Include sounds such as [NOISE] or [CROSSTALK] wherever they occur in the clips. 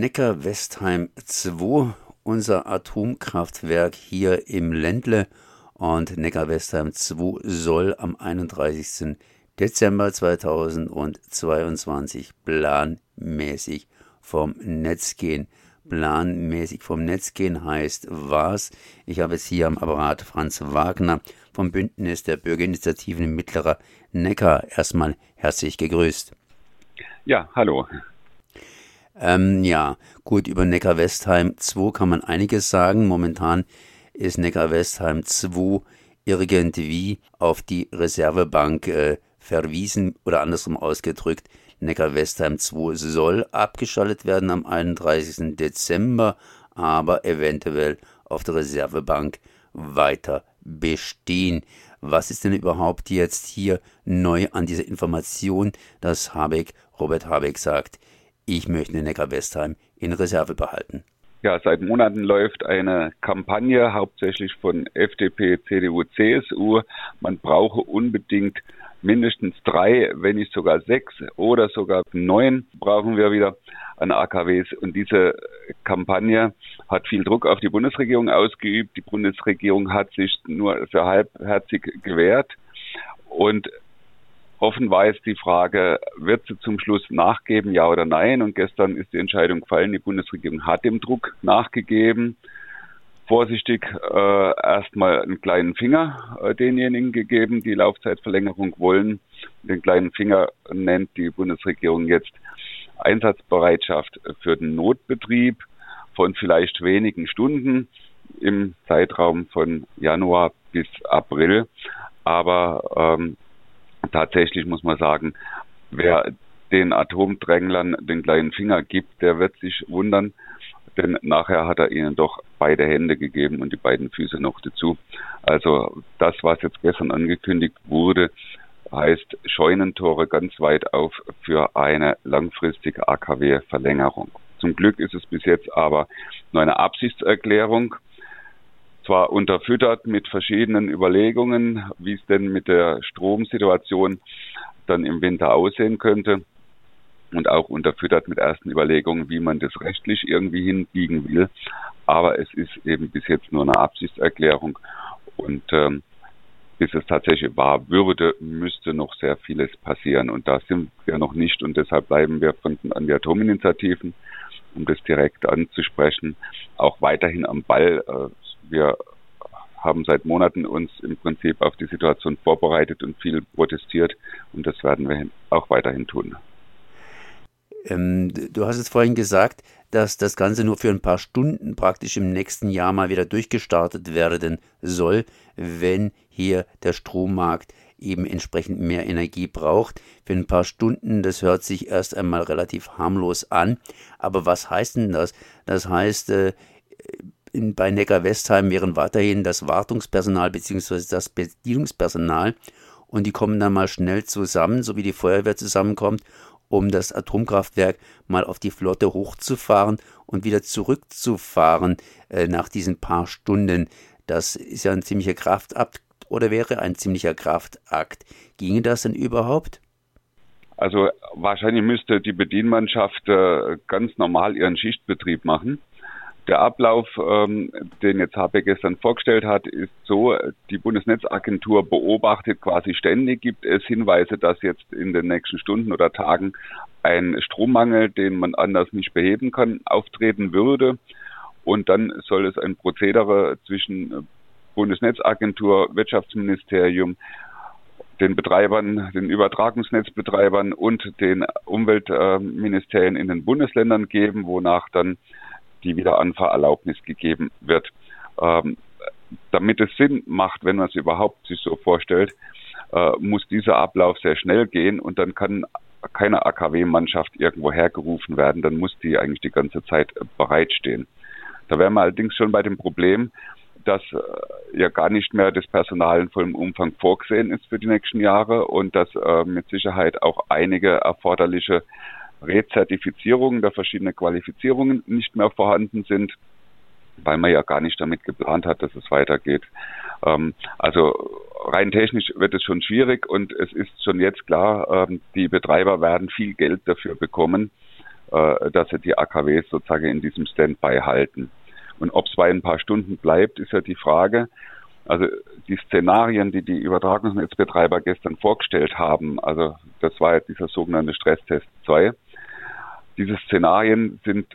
Neckar-Westheim 2, unser Atomkraftwerk hier im Ländle. Und Neckar-Westheim 2 soll am 31. Dezember 2022 planmäßig vom Netz gehen. Planmäßig vom Netz gehen heißt was? Ich habe es hier am Apparat Franz Wagner vom Bündnis der Bürgerinitiativen Mittlerer Neckar. Erstmal herzlich gegrüßt. Ja, hallo. Ähm, ja, gut, über Neckar-Westheim 2 kann man einiges sagen. Momentan ist Neckar-Westheim 2 irgendwie auf die Reservebank äh, verwiesen oder andersrum ausgedrückt. Neckar-Westheim 2 soll abgeschaltet werden am 31. Dezember, aber eventuell auf der Reservebank weiter bestehen. Was ist denn überhaupt jetzt hier neu an dieser Information, dass Habeck, Robert Habeck sagt, ich möchte Neckar-Westheim in Reserve behalten. Ja, seit Monaten läuft eine Kampagne, hauptsächlich von FDP, CDU, CSU. Man brauche unbedingt mindestens drei, wenn nicht sogar sechs oder sogar neun brauchen wir wieder an AKWs. Und diese Kampagne hat viel Druck auf die Bundesregierung ausgeübt. Die Bundesregierung hat sich nur für halbherzig gewehrt. Und Offen war jetzt die Frage, wird sie zum Schluss nachgeben, ja oder nein? Und gestern ist die Entscheidung gefallen, die Bundesregierung hat dem Druck nachgegeben. Vorsichtig äh, erstmal einen kleinen Finger äh, denjenigen gegeben, die Laufzeitverlängerung wollen. Den kleinen Finger nennt die Bundesregierung jetzt Einsatzbereitschaft für den Notbetrieb von vielleicht wenigen Stunden im Zeitraum von Januar bis April. Aber ähm, tatsächlich muss man sagen, wer den Atomdränglern den kleinen Finger gibt, der wird sich wundern, denn nachher hat er ihnen doch beide Hände gegeben und die beiden Füße noch dazu. Also das, was jetzt gestern angekündigt wurde, heißt Scheunentore ganz weit auf für eine langfristige AKW-Verlängerung. Zum Glück ist es bis jetzt aber nur eine Absichtserklärung zwar unterfüttert mit verschiedenen Überlegungen, wie es denn mit der Stromsituation dann im Winter aussehen könnte und auch unterfüttert mit ersten Überlegungen, wie man das rechtlich irgendwie hinbiegen will. Aber es ist eben bis jetzt nur eine Absichtserklärung und ähm, bis es tatsächlich wahr würde, müsste noch sehr vieles passieren. Und da sind wir noch nicht und deshalb bleiben wir von an die Atominitiativen, um das direkt anzusprechen, auch weiterhin am Ball. Äh, wir haben seit Monaten uns im Prinzip auf die Situation vorbereitet und viel protestiert und das werden wir auch weiterhin tun. Ähm, du hast es vorhin gesagt, dass das Ganze nur für ein paar Stunden praktisch im nächsten Jahr mal wieder durchgestartet werden soll, wenn hier der Strommarkt eben entsprechend mehr Energie braucht. Für ein paar Stunden, das hört sich erst einmal relativ harmlos an. Aber was heißt denn das? Das heißt, äh, in, bei Neckar-Westheim wären weiterhin das Wartungspersonal bzw. das Bedienungspersonal und die kommen dann mal schnell zusammen, so wie die Feuerwehr zusammenkommt, um das Atomkraftwerk mal auf die Flotte hochzufahren und wieder zurückzufahren äh, nach diesen paar Stunden. Das ist ja ein ziemlicher Kraftakt oder wäre ein ziemlicher Kraftakt. Ginge das denn überhaupt? Also wahrscheinlich müsste die Bedienmannschaft äh, ganz normal ihren Schichtbetrieb machen. Der Ablauf, ähm, den jetzt Habeck gestern vorgestellt hat, ist so, die Bundesnetzagentur beobachtet quasi ständig, gibt es Hinweise, dass jetzt in den nächsten Stunden oder Tagen ein Strommangel, den man anders nicht beheben kann, auftreten würde. Und dann soll es ein Prozedere zwischen Bundesnetzagentur, Wirtschaftsministerium, den Betreibern, den Übertragungsnetzbetreibern und den Umweltministerien in den Bundesländern geben, wonach dann die Wiederanfahrerlaubnis gegeben wird. Ähm, damit es Sinn macht, wenn man es überhaupt sich so vorstellt, äh, muss dieser Ablauf sehr schnell gehen und dann kann keine AKW-Mannschaft irgendwo hergerufen werden, dann muss die eigentlich die ganze Zeit bereitstehen. Da wären wir allerdings schon bei dem Problem, dass äh, ja gar nicht mehr das Personal in vollem Umfang vorgesehen ist für die nächsten Jahre und dass äh, mit Sicherheit auch einige erforderliche Rezertifizierungen der verschiedenen Qualifizierungen nicht mehr vorhanden sind, weil man ja gar nicht damit geplant hat, dass es weitergeht. Ähm, also rein technisch wird es schon schwierig und es ist schon jetzt klar, ähm, die Betreiber werden viel Geld dafür bekommen, äh, dass sie die AKWs sozusagen in diesem Standby halten. Und ob es bei ein paar Stunden bleibt, ist ja die Frage. Also die Szenarien, die die Übertragungsnetzbetreiber gestern vorgestellt haben, also das war ja dieser sogenannte Stresstest 2, diese Szenarien sind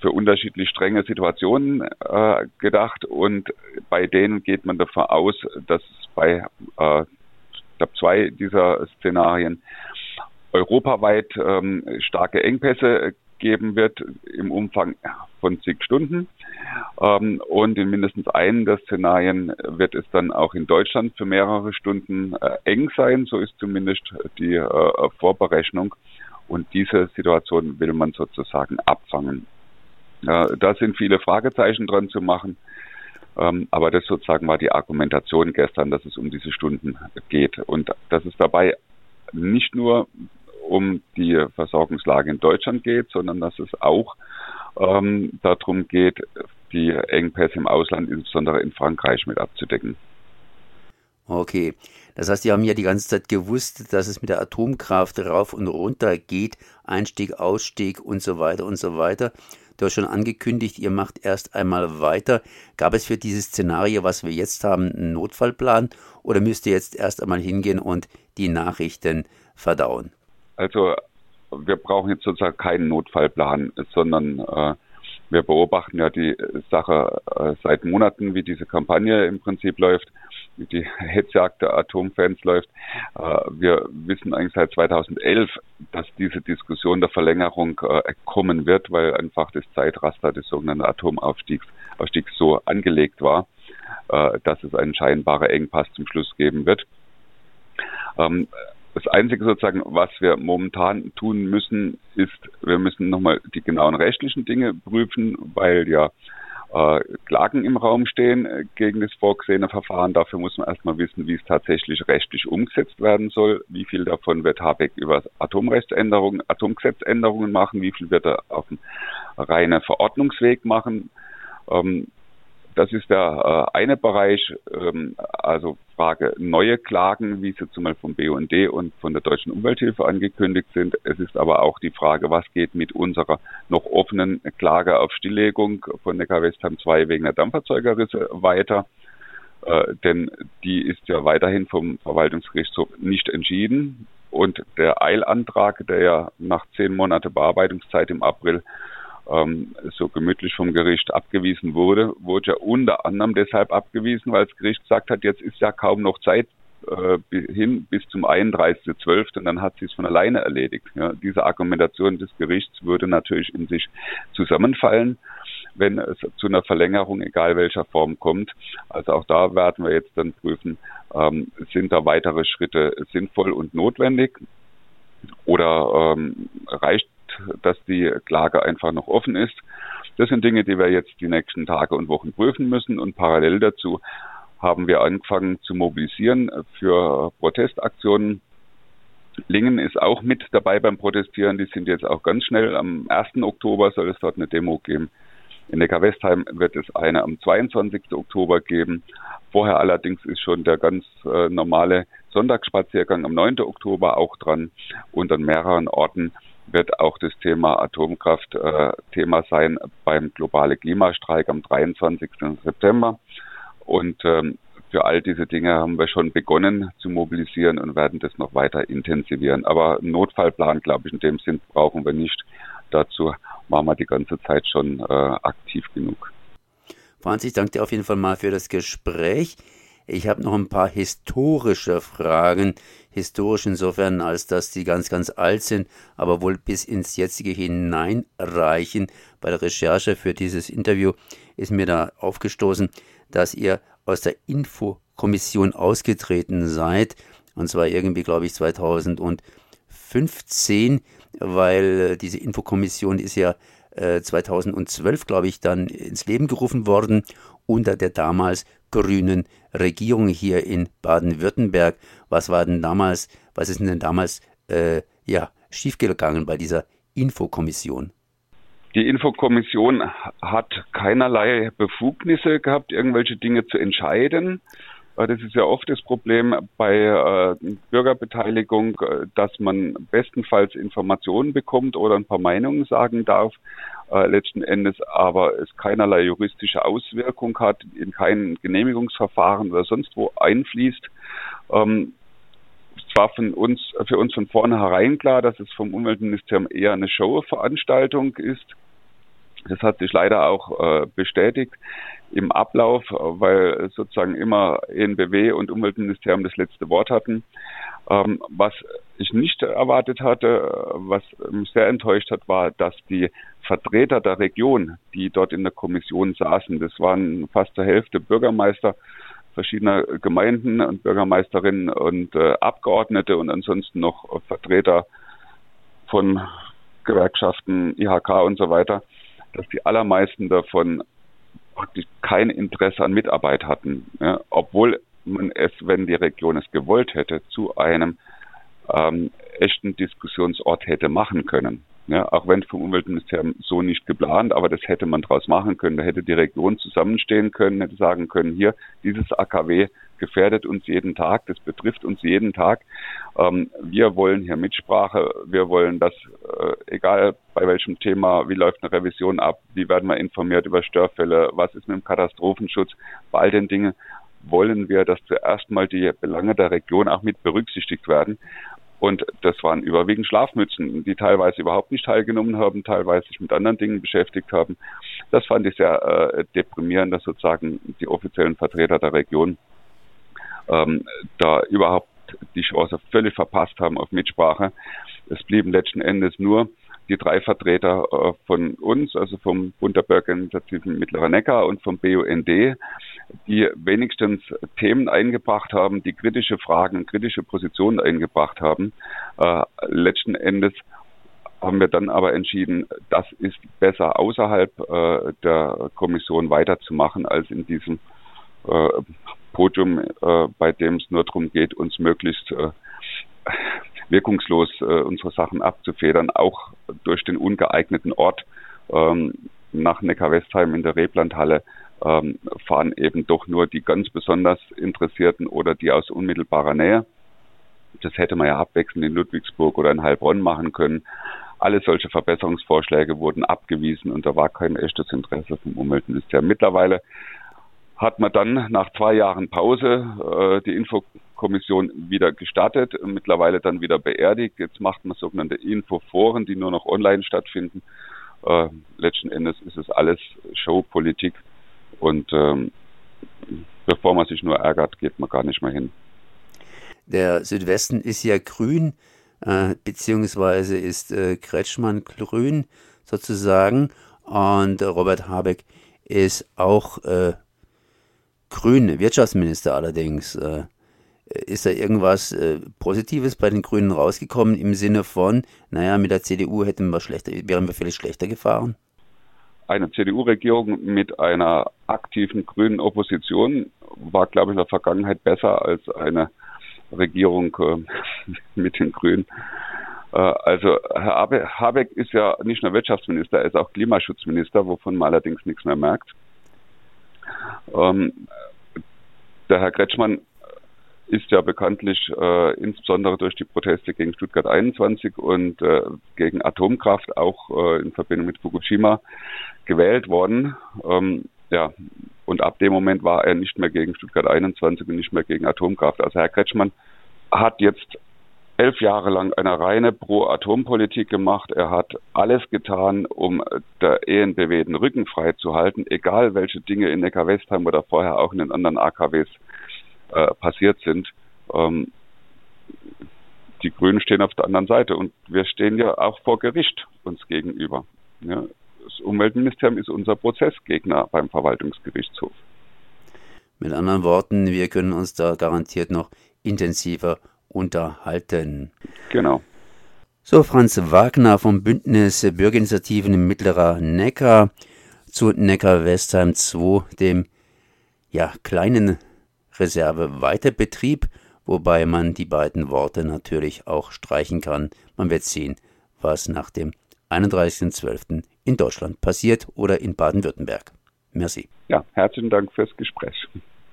für unterschiedlich strenge Situationen äh, gedacht und bei denen geht man davon aus, dass bei äh, ich glaube, zwei dieser Szenarien europaweit ähm, starke Engpässe geben wird im Umfang von zig Stunden. Ähm, und in mindestens einem der Szenarien wird es dann auch in Deutschland für mehrere Stunden äh, eng sein. So ist zumindest die äh, Vorberechnung. Und diese Situation will man sozusagen abfangen. Äh, da sind viele Fragezeichen dran zu machen. Ähm, aber das sozusagen war die Argumentation gestern, dass es um diese Stunden geht. Und dass es dabei nicht nur um die Versorgungslage in Deutschland geht, sondern dass es auch ähm, darum geht, die Engpässe im Ausland, insbesondere in Frankreich, mit abzudecken. Okay, das heißt, die haben ja die ganze Zeit gewusst, dass es mit der Atomkraft rauf und runter geht, Einstieg, Ausstieg und so weiter und so weiter. Du hast schon angekündigt, ihr macht erst einmal weiter. Gab es für dieses Szenario, was wir jetzt haben, einen Notfallplan oder müsst ihr jetzt erst einmal hingehen und die Nachrichten verdauen? Also wir brauchen jetzt sozusagen keinen Notfallplan, sondern äh, wir beobachten ja die Sache äh, seit Monaten, wie diese Kampagne im Prinzip läuft, die Hetzjagd der Atomfans läuft. Äh, wir wissen eigentlich seit 2011, dass diese Diskussion der Verlängerung äh, kommen wird, weil einfach das Zeitraster des sogenannten Atomaufstiegs Aufstiegs so angelegt war, äh, dass es einen scheinbaren Engpass zum Schluss geben wird. Ähm, das Einzige sozusagen, was wir momentan tun müssen, ist, wir müssen nochmal die genauen rechtlichen Dinge prüfen, weil ja äh, Klagen im Raum stehen äh, gegen das vorgesehene Verfahren. Dafür muss man erstmal wissen, wie es tatsächlich rechtlich umgesetzt werden soll. Wie viel davon wird Habeck über Atomrechtsänderungen, Atomgesetzänderungen machen, wie viel wird er auf dem reinen Verordnungsweg machen. Ähm, das ist der äh, eine Bereich, ähm, also Frage neue Klagen, wie sie zum Beispiel vom BUND und von der Deutschen Umwelthilfe angekündigt sind. Es ist aber auch die Frage, was geht mit unserer noch offenen Klage auf Stilllegung von Neckar-Westheim 2 wegen der Dampferzeugerrisse weiter. Äh, denn die ist ja weiterhin vom Verwaltungsgerichtshof nicht entschieden. Und der Eilantrag, der ja nach zehn Monate Bearbeitungszeit im April ähm, so gemütlich vom Gericht abgewiesen wurde, wurde ja unter anderem deshalb abgewiesen, weil das Gericht gesagt hat, jetzt ist ja kaum noch Zeit äh, hin bis zum 31.12. und dann hat sie es von alleine erledigt. Ja, diese Argumentation des Gerichts würde natürlich in sich zusammenfallen, wenn es zu einer Verlängerung, egal welcher Form, kommt. Also auch da werden wir jetzt dann prüfen, ähm, sind da weitere Schritte sinnvoll und notwendig oder ähm, reicht dass die Klage einfach noch offen ist. Das sind Dinge, die wir jetzt die nächsten Tage und Wochen prüfen müssen und parallel dazu haben wir angefangen zu mobilisieren für Protestaktionen. Lingen ist auch mit dabei beim Protestieren. Die sind jetzt auch ganz schnell. Am 1. Oktober soll es dort eine Demo geben. In Neckar-Westheim wird es eine am 22. Oktober geben. Vorher allerdings ist schon der ganz äh, normale Sonntagsspaziergang am 9. Oktober auch dran und an mehreren Orten wird auch das Thema Atomkraft äh, Thema sein beim globale Klimastreik am 23. September. Und ähm, für all diese Dinge haben wir schon begonnen zu mobilisieren und werden das noch weiter intensivieren. Aber einen Notfallplan, glaube ich, in dem Sinn brauchen wir nicht. Dazu waren wir die ganze Zeit schon äh, aktiv genug. Franz, ich danke dir auf jeden Fall mal für das Gespräch. Ich habe noch ein paar historische Fragen. Historisch insofern, als dass die ganz, ganz alt sind, aber wohl bis ins jetzige hineinreichen. Bei der Recherche für dieses Interview ist mir da aufgestoßen, dass ihr aus der Infokommission ausgetreten seid. Und zwar irgendwie, glaube ich, 2015, weil diese Infokommission ist ja 2012, äh, glaube ich, dann ins Leben gerufen worden unter der damals grünen Regierung hier in Baden-Württemberg. Was war denn damals, was ist denn damals äh, ja, schiefgegangen bei dieser Infokommission? Die Infokommission hat keinerlei Befugnisse gehabt, irgendwelche Dinge zu entscheiden. Das ist ja oft das Problem bei äh, Bürgerbeteiligung, äh, dass man bestenfalls Informationen bekommt oder ein paar Meinungen sagen darf, äh, letzten Endes aber es keinerlei juristische Auswirkung hat, in kein Genehmigungsverfahren oder sonst wo einfließt. Ähm, es war von uns, für uns von vornherein klar, dass es vom Umweltministerium eher eine Showveranstaltung ist. Das hat sich leider auch äh, bestätigt im Ablauf, weil sozusagen immer ENBW und Umweltministerium das letzte Wort hatten. Ähm, was ich nicht erwartet hatte, was mich sehr enttäuscht hat, war, dass die Vertreter der Region, die dort in der Kommission saßen, das waren fast zur Hälfte Bürgermeister verschiedener Gemeinden und Bürgermeisterinnen und äh, Abgeordnete und ansonsten noch Vertreter von Gewerkschaften, IHK und so weiter, dass die allermeisten davon praktisch kein Interesse an Mitarbeit hatten, ja, obwohl man es, wenn die Region es gewollt hätte, zu einem ähm, echten Diskussionsort hätte machen können. Ja, auch wenn vom Umweltministerium so nicht geplant, aber das hätte man daraus machen können. Da hätte die Region zusammenstehen können, hätte sagen können, hier, dieses AKW gefährdet uns jeden Tag, das betrifft uns jeden Tag. Ähm, wir wollen hier Mitsprache, wir wollen das, äh, egal bei welchem Thema, wie läuft eine Revision ab, wie werden wir informiert über Störfälle, was ist mit dem Katastrophenschutz, bei all den Dingen wollen wir, dass zuerst mal die Belange der Region auch mit berücksichtigt werden. Und das waren überwiegend Schlafmützen, die teilweise überhaupt nicht teilgenommen haben, teilweise sich mit anderen Dingen beschäftigt haben. Das fand ich sehr äh, deprimierend, dass sozusagen die offiziellen Vertreter der Region ähm, da überhaupt die Chance völlig verpasst haben auf Mitsprache. Es blieben letzten Endes nur die drei Vertreter äh, von uns, also vom Bund der Bürgerinitiativen Mittlerer Neckar und vom BUND, die wenigstens Themen eingebracht haben, die kritische Fragen, kritische Positionen eingebracht haben. Äh, letzten Endes haben wir dann aber entschieden, das ist besser außerhalb äh, der Kommission weiterzumachen als in diesem Podium, bei dem es nur darum geht, uns möglichst wirkungslos äh, unsere Sachen abzufedern, auch durch den ungeeigneten Ort ähm, nach Neckar-Westheim in der Reblandhalle ähm, fahren eben doch nur die ganz besonders Interessierten oder die aus unmittelbarer Nähe. Das hätte man ja abwechselnd in Ludwigsburg oder in Heilbronn machen können. Alle solche Verbesserungsvorschläge wurden abgewiesen und da war kein echtes Interesse vom Umweltministerium. Mittlerweile hat man dann nach zwei Jahren Pause äh, die Infokommission wieder gestartet, mittlerweile dann wieder beerdigt. Jetzt macht man sogenannte Infoforen, die nur noch online stattfinden. Äh, letzten Endes ist es alles Showpolitik und ähm, bevor man sich nur ärgert, geht man gar nicht mehr hin. Der Südwesten ist ja grün, äh, beziehungsweise ist äh, Kretschmann grün sozusagen und Robert Habeck ist auch äh, grün, Wirtschaftsminister allerdings. Äh, ist da irgendwas äh, Positives bei den Grünen rausgekommen im Sinne von, naja, mit der CDU hätten wir schlechter, wären wir vielleicht schlechter gefahren? Eine CDU-Regierung mit einer aktiven grünen Opposition war, glaube ich, in der Vergangenheit besser als eine Regierung äh, [LAUGHS] mit den Grünen. Äh, also Herr Habeck ist ja nicht nur Wirtschaftsminister, er ist auch Klimaschutzminister, wovon man allerdings nichts mehr merkt. Ähm, der Herr Kretschmann ist ja bekanntlich äh, insbesondere durch die Proteste gegen Stuttgart 21 und äh, gegen Atomkraft auch äh, in Verbindung mit Fukushima gewählt worden. Ähm, ja, und ab dem Moment war er nicht mehr gegen Stuttgart 21 und nicht mehr gegen Atomkraft. Also Herr Kretschmann hat jetzt elf Jahre lang eine reine Pro-Atom-Politik gemacht. Er hat alles getan, um der ENBW den Rücken frei zu halten, egal welche Dinge in Neckar-Westheim oder vorher auch in den anderen AKWs äh, passiert sind. Ähm, die Grünen stehen auf der anderen Seite und wir stehen ja auch vor Gericht uns gegenüber. Ja, das Umweltministerium ist unser Prozessgegner beim Verwaltungsgerichtshof. Mit anderen Worten, wir können uns da garantiert noch intensiver unterhalten. Genau. So, Franz Wagner vom Bündnis Bürgerinitiativen im Mittlerer Neckar zu Neckar-Westheim 2, dem ja, kleinen Reserve-Weiterbetrieb, wobei man die beiden Worte natürlich auch streichen kann. Man wird sehen, was nach dem 31.12. in Deutschland passiert oder in Baden-Württemberg. Merci. Ja, herzlichen Dank fürs Gespräch.